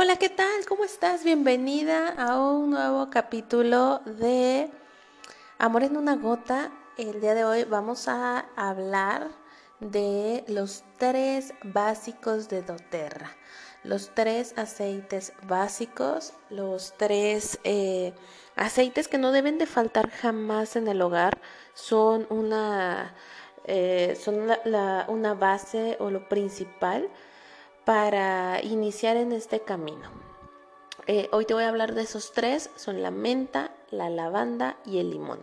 Hola, ¿qué tal? ¿Cómo estás? Bienvenida a un nuevo capítulo de Amor en una gota. El día de hoy vamos a hablar de los tres básicos de doTERRA. Los tres aceites básicos, los tres eh, aceites que no deben de faltar jamás en el hogar, son una, eh, son una base o lo principal para iniciar en este camino. Eh, hoy te voy a hablar de esos tres, son la menta, la lavanda y el limón.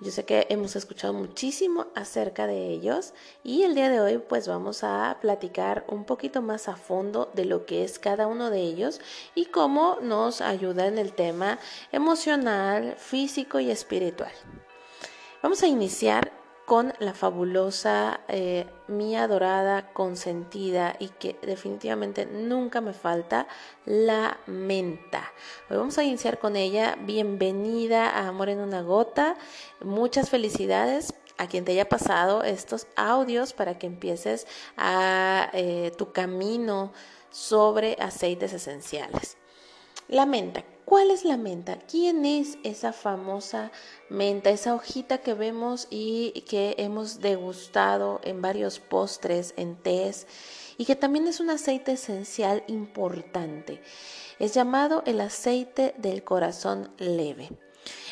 Yo sé que hemos escuchado muchísimo acerca de ellos y el día de hoy pues vamos a platicar un poquito más a fondo de lo que es cada uno de ellos y cómo nos ayuda en el tema emocional, físico y espiritual. Vamos a iniciar con la fabulosa, eh, mía dorada, consentida y que definitivamente nunca me falta, la menta. Hoy vamos a iniciar con ella. Bienvenida a Amor en una gota. Muchas felicidades a quien te haya pasado estos audios para que empieces a eh, tu camino sobre aceites esenciales. La menta. ¿Cuál es la menta? ¿Quién es esa famosa menta, esa hojita que vemos y que hemos degustado en varios postres, en tés, y que también es un aceite esencial importante? Es llamado el aceite del corazón leve.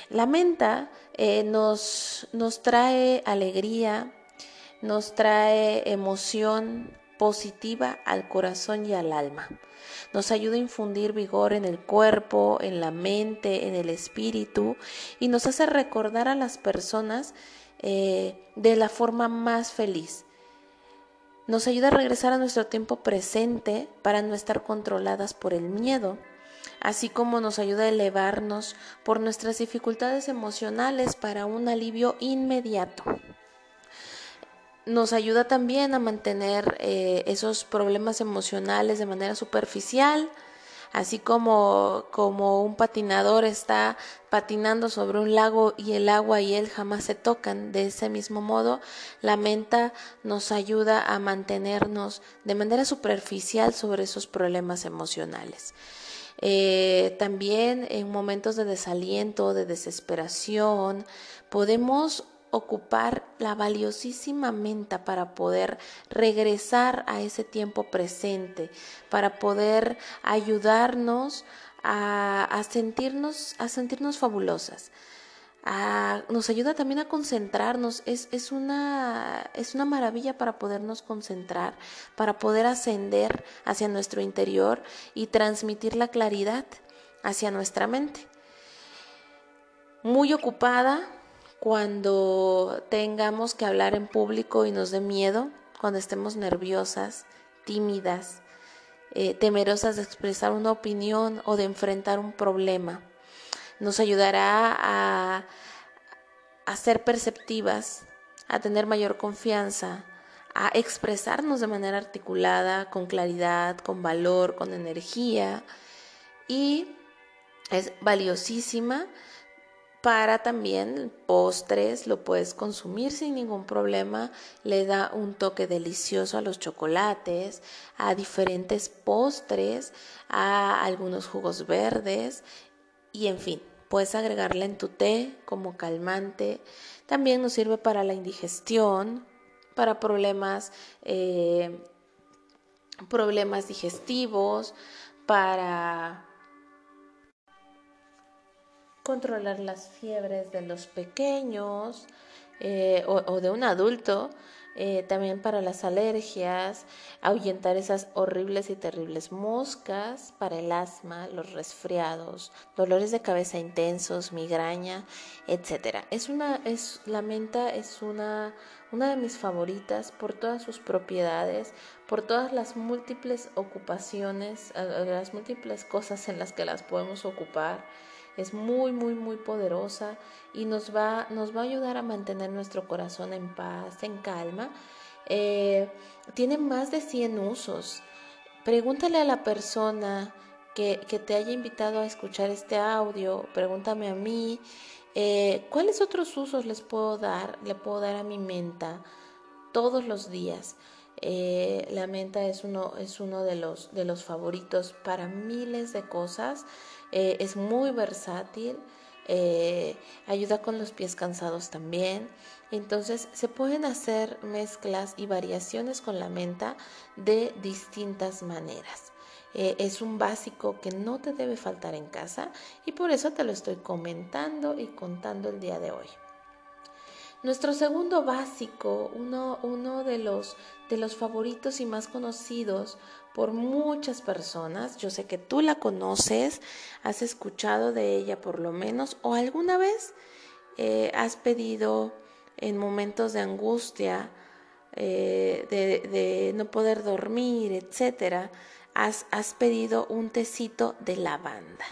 La menta eh, nos, nos trae alegría, nos trae emoción positiva al corazón y al alma nos ayuda a infundir vigor en el cuerpo, en la mente, en el espíritu y nos hace recordar a las personas eh, de la forma más feliz. Nos ayuda a regresar a nuestro tiempo presente para no estar controladas por el miedo, así como nos ayuda a elevarnos por nuestras dificultades emocionales para un alivio inmediato nos ayuda también a mantener eh, esos problemas emocionales de manera superficial, así como, como un patinador está patinando sobre un lago y el agua y él jamás se tocan. De ese mismo modo, la menta nos ayuda a mantenernos de manera superficial sobre esos problemas emocionales. Eh, también en momentos de desaliento, de desesperación, podemos ocupar la valiosísima menta para poder regresar a ese tiempo presente, para poder ayudarnos a, sentirnos, a sentirnos fabulosas. nos ayuda también a concentrarnos, es, es, una, es una maravilla para podernos concentrar, para poder ascender hacia nuestro interior y transmitir la claridad hacia nuestra mente. Muy ocupada, cuando tengamos que hablar en público y nos dé miedo, cuando estemos nerviosas, tímidas, eh, temerosas de expresar una opinión o de enfrentar un problema. Nos ayudará a, a ser perceptivas, a tener mayor confianza, a expresarnos de manera articulada, con claridad, con valor, con energía y es valiosísima para también postres, lo puedes consumir sin ningún problema, le da un toque delicioso a los chocolates, a diferentes postres, a algunos jugos verdes y en fin, puedes agregarla en tu té como calmante, también nos sirve para la indigestión, para problemas, eh, problemas digestivos, para controlar las fiebres de los pequeños eh, o, de un adulto, eh, también para las alergias, ahuyentar esas horribles y terribles moscas, para el asma, los resfriados, dolores de cabeza intensos, migraña, etc. Es una, es, la menta es una, una de mis favoritas por todas sus propiedades, por todas las múltiples ocupaciones, las múltiples cosas en las que las podemos ocupar es muy, muy, muy poderosa y nos va, nos va a ayudar a mantener nuestro corazón en paz, en calma. Eh, tiene más de 100 usos. Pregúntale a la persona que, te haya invitado a escuchar este audio, pregúntame a mí, eh, ¿cuáles otros usos les puedo dar, le puedo dar a mi menta todos los días? Eh, la menta es uno, es uno de, los, de los favoritos para miles de cosas. Eh, es muy versátil. Eh, ayuda con los pies cansados también. Entonces se pueden hacer mezclas y variaciones con la menta de distintas maneras. es un básico que no te debe faltar en casa y por eso te lo estoy comentando y contando el día de hoy. Nuestro segundo básico, uno, uno de, los, de los favoritos y más conocidos por muchas personas, yo sé que tú la conoces, has escuchado de ella por lo menos, o alguna vez eh, has pedido en momentos de angustia, eh, de, no poder dormir, etcétera, has, has pedido un tecito de lavanda.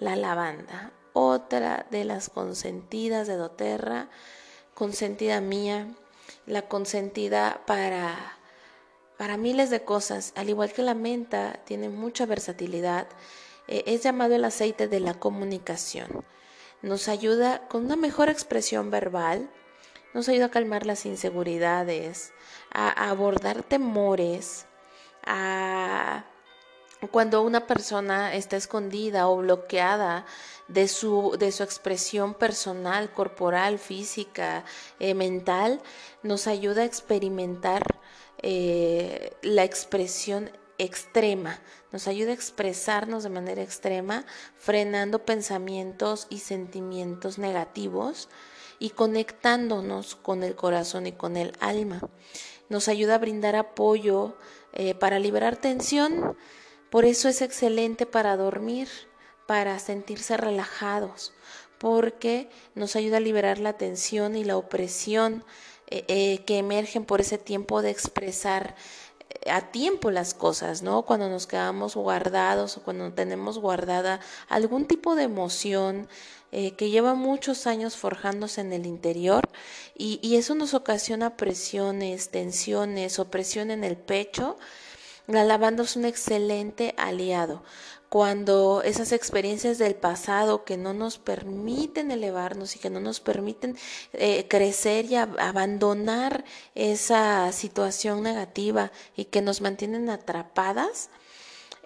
La lavanda, otra de las consentidas de doTERRA consentida mía, la consentida para, para miles de cosas, al igual que la menta, tiene mucha versatilidad. Eh, es llamado el aceite de la comunicación. Nos ayuda con una mejor expresión verbal, nos ayuda a calmar las inseguridades, a abordar temores, a cuando una persona está escondida o bloqueada de su, de su expresión personal, corporal, física, eh, mental, nos ayuda a experimentar eh, la expresión extrema, nos ayuda a expresarnos de manera extrema, frenando pensamientos y sentimientos negativos y conectándonos con el corazón y con el alma. Nos ayuda a brindar apoyo eh, para liberar tensión, por eso es excelente para dormir, para sentirse relajados, porque nos ayuda a liberar la tensión y la opresión eh, eh, que emergen por ese tiempo de expresar eh, a tiempo las cosas, ¿no? Cuando nos quedamos guardados o cuando tenemos guardada algún tipo de emoción que lleva muchos años forjándose en el interior y, y, eso nos ocasiona presiones, tensiones, opresión en el pecho la lavanda es un excelente aliado. Cuando esas experiencias del pasado que no nos permiten elevarnos y que no nos permiten eh, crecer y abandonar esa situación negativa y que nos mantienen atrapadas,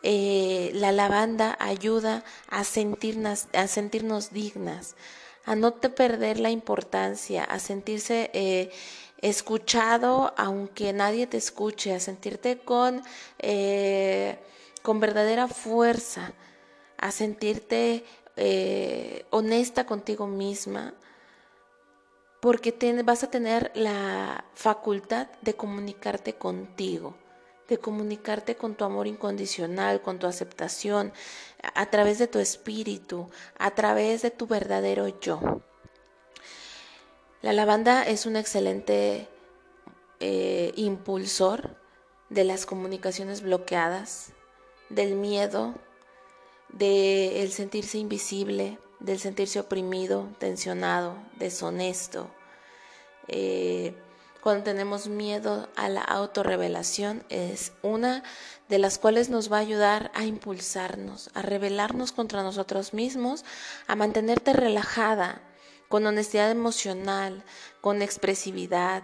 eh, la lavanda ayuda a sentirnos, a sentirnos dignas, a no te perder la importancia, a sentirse eh, escuchado aunque nadie te escuche, a sentirte con, eh, con verdadera fuerza, a sentirte eh, honesta contigo misma, porque vas a tener la facultad de comunicarte contigo, de comunicarte con tu amor incondicional, con tu aceptación, a través de tu espíritu, a través de tu verdadero yo. La lavanda es un excelente eh, impulsor de las comunicaciones bloqueadas, del miedo, del sentirse invisible, del sentirse oprimido, tensionado, deshonesto. Eh, cuando tenemos miedo a la autorrevelación es una de las cuales nos va a ayudar a impulsarnos, a rebelarnos contra nosotros mismos, a mantenerte relajada, con honestidad emocional, con expresividad,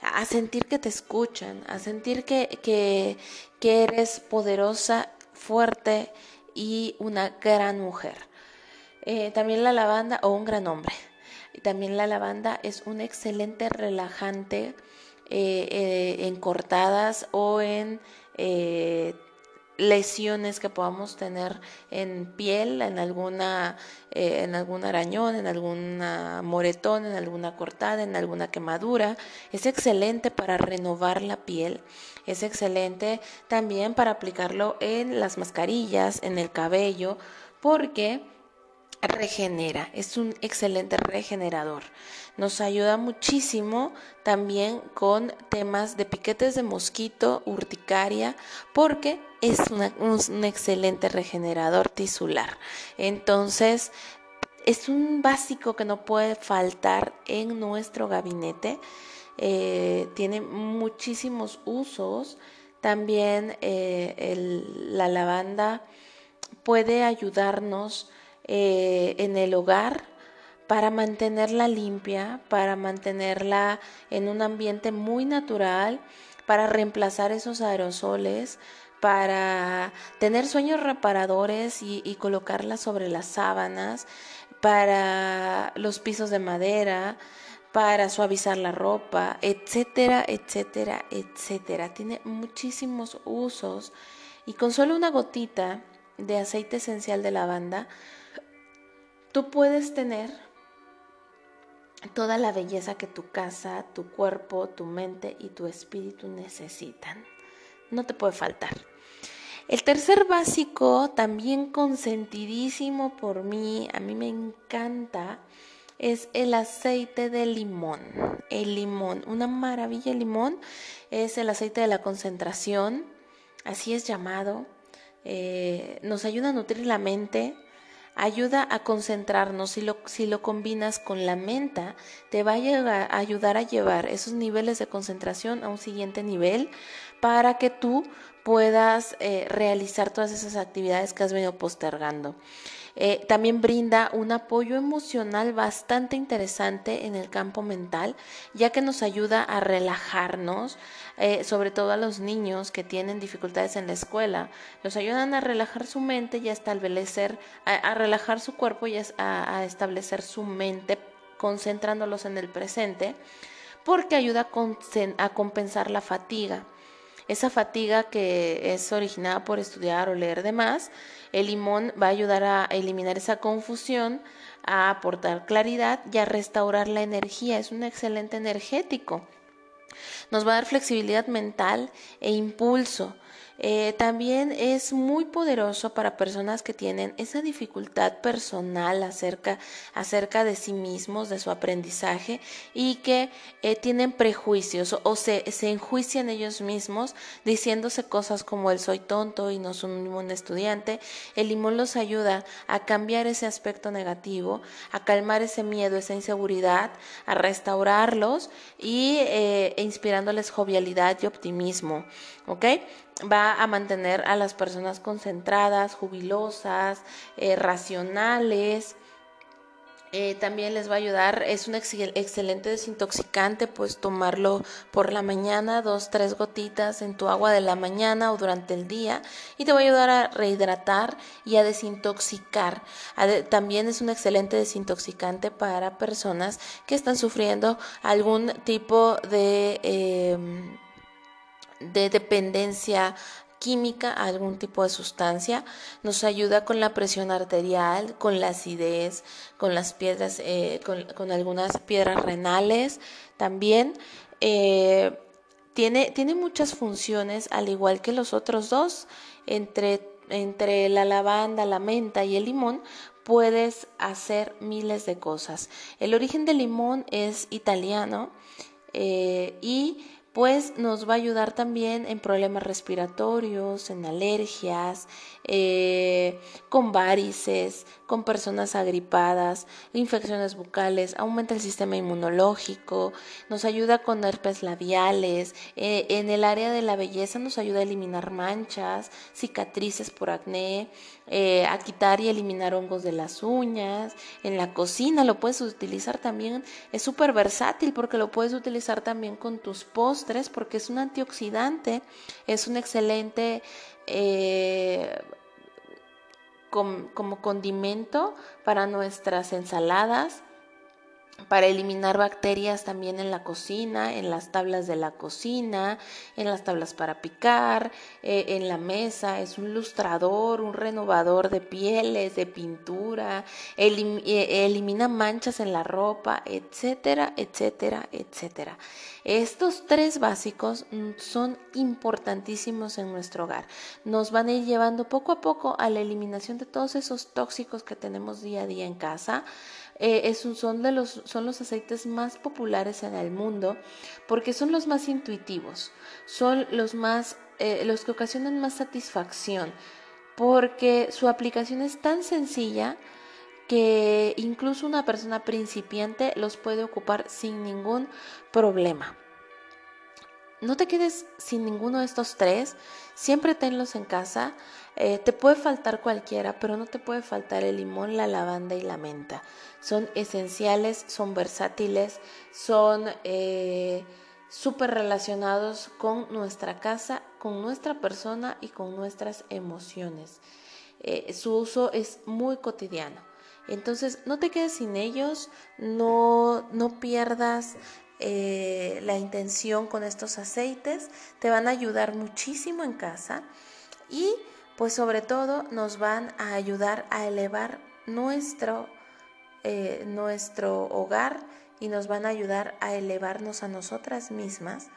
a sentir que te escuchan, a sentir que, que, eres poderosa, fuerte y una gran mujer. Eh, también la lavanda, o un gran hombre. También la lavanda es un excelente relajante eh, eh, en cortadas o en lesiones que podamos tener en piel, en alguna, eh, en algún arañón, en alguna moretón, en alguna cortada, en alguna quemadura. Es excelente para renovar la piel. Es excelente también para aplicarlo en las mascarillas, en el cabello, porque regenera, es un excelente regenerador. Nos ayuda muchísimo también con temas de piquetes de mosquito, urticaria, porque es un, excelente regenerador tisular. Entonces, es un básico que no puede faltar en nuestro gabinete. Eh, tiene muchísimos usos. También eh, la lavanda puede ayudarnos eh, en el hogar para mantenerla limpia, para mantenerla en un ambiente muy natural, para reemplazar esos aerosoles, para tener sueños reparadores y, y colocarlas sobre las sábanas, para los pisos de madera, para suavizar la ropa, etcétera, etcétera, etcétera. Tiene muchísimos usos y con solo una gotita de aceite esencial de lavanda, tú puedes tener toda la belleza que tu casa, tu cuerpo, tu mente y tu espíritu necesitan. No te puede faltar. El tercer básico, también consentidísimo por mí, a mí me encanta, es el aceite de limón. El limón, una maravilla el limón, es el aceite de la concentración, así es llamado. Eh, nos ayuda a nutrir la mente, ayuda a concentrarnos. Si lo, si lo combinas con la menta, te va a, ayudar a llevar esos niveles de concentración a un siguiente nivel para que tú puedas eh, realizar todas esas actividades que has venido postergando. Eh, también brinda un apoyo emocional bastante interesante en el campo mental, ya que nos ayuda a relajarnos, eh, sobre todo a los niños que tienen dificultades en la escuela. Nos ayudan a relajar su mente y a establecer, a, relajar su cuerpo y a, establecer su mente, concentrándolos en el presente, porque ayuda a compensar la fatiga esa fatiga que es originada por estudiar o leer de más, el limón va a ayudar a eliminar esa confusión, a aportar claridad y a restaurar la energía. Es un excelente energético. Nos va a dar flexibilidad mental e impulso. Eh, también es muy poderoso para personas que tienen esa dificultad personal acerca, acerca de sí mismos, de su aprendizaje y que eh, tienen prejuicios o, se, se, enjuician ellos mismos diciéndose cosas como el soy tonto y no soy un estudiante. El limón los ayuda a cambiar ese aspecto negativo, a calmar ese miedo, esa inseguridad, a restaurarlos y eh, inspirándoles jovialidad y optimismo. ¿Ok? Va a mantener a las personas concentradas, jubilosas, eh, racionales. Eh, también les va a ayudar, es un excelente desintoxicante, pues tomarlo por la mañana, dos, tres gotitas en tu agua de la mañana o durante el día y te va a ayudar a rehidratar y a desintoxicar. también es un excelente desintoxicante para personas que están sufriendo algún tipo de... Em, de dependencia química a algún tipo de sustancia, nos ayuda con la presión arterial, con la acidez, con las piedras, eh, con, algunas piedras renales también. Eh, tiene, tiene muchas funciones, al igual que los otros dos, entre, entre la lavanda, la menta y el limón, puedes hacer miles de cosas. El origen del limón es italiano eh, y pues nos va a ayudar también en problemas respiratorios, en alergias, eh, con varices, con personas agripadas, infecciones bucales, aumenta el sistema inmunológico, nos ayuda con herpes labiales, eh, en el área de la belleza nos ayuda a eliminar manchas, cicatrices por acné, eh, a quitar y eliminar hongos de las uñas, en la cocina lo puedes utilizar también, es súper versátil porque lo puedes utilizar también con tus postres porque es un antioxidante, es un excelente como condimento para nuestras ensaladas, para eliminar bacterias también en la cocina, en las tablas de la cocina, en las tablas para picar, eh, en la mesa, es un lustrador, un renovador de pieles, de pintura, eh, elimina manchas en la ropa, etcétera, etcétera, etcétera. Estos tres básicos mm, son importantísimos en nuestro hogar. Nos van a ir llevando poco a poco a la eliminación de todos esos tóxicos que tenemos día a día en casa. Eh, son, de los, son los aceites más populares en el mundo porque son los más intuitivos, son los, más, eh, los que ocasionan más satisfacción porque su aplicación es tan sencilla que incluso una persona principiante los puede ocupar sin ningún problema. No te quedes sin ninguno de estos tres, siempre tenlos en casa. Eh, te puede faltar cualquiera, pero no te puede faltar el limón, la lavanda y la menta. Son esenciales, son versátiles, son, eh, súper relacionados con nuestra casa, con nuestra persona y con nuestras emociones. Eh, su uso es muy cotidiano. Entonces, no te quedes sin ellos, no, no pierdas eh, la intención con estos aceites, te van a ayudar muchísimo en casa y pues sobre todo nos van a ayudar a elevar nuestro, eh, nuestro hogar y nos van a ayudar a elevarnos a nosotras mismas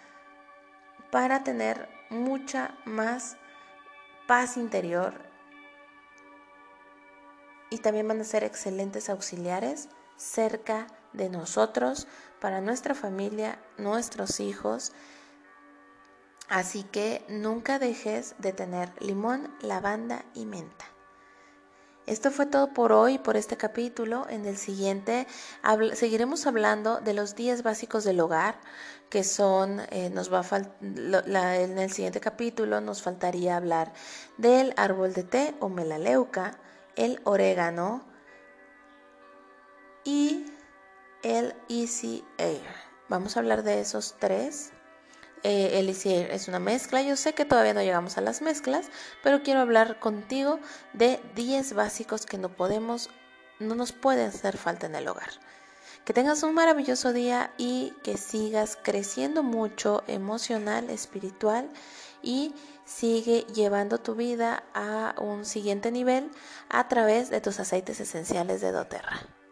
para tener mucha más paz interior y también van a ser excelentes auxiliares cerca de nosotros, para nuestra familia, nuestros hijos. Así que nunca dejes de tener limón, lavanda y menta. Esto fue todo por hoy, por este capítulo. En el siguiente seguiremos hablando de los 10 básicos del hogar, que son, eh, nos va en el siguiente capítulo nos faltaría hablar del árbol de té o melaleuca, el orégano y el Easy Air. Vamos a hablar de esos tres. Eh, es una mezcla. Yo sé que todavía no llegamos a las mezclas, pero quiero hablar contigo de 10 básicos que no podemos, no nos pueden hacer falta en el hogar. Que tengas un maravilloso día y que sigas creciendo mucho emocional, espiritual y sigue llevando tu vida a un siguiente nivel a través de tus aceites esenciales de doTERRA.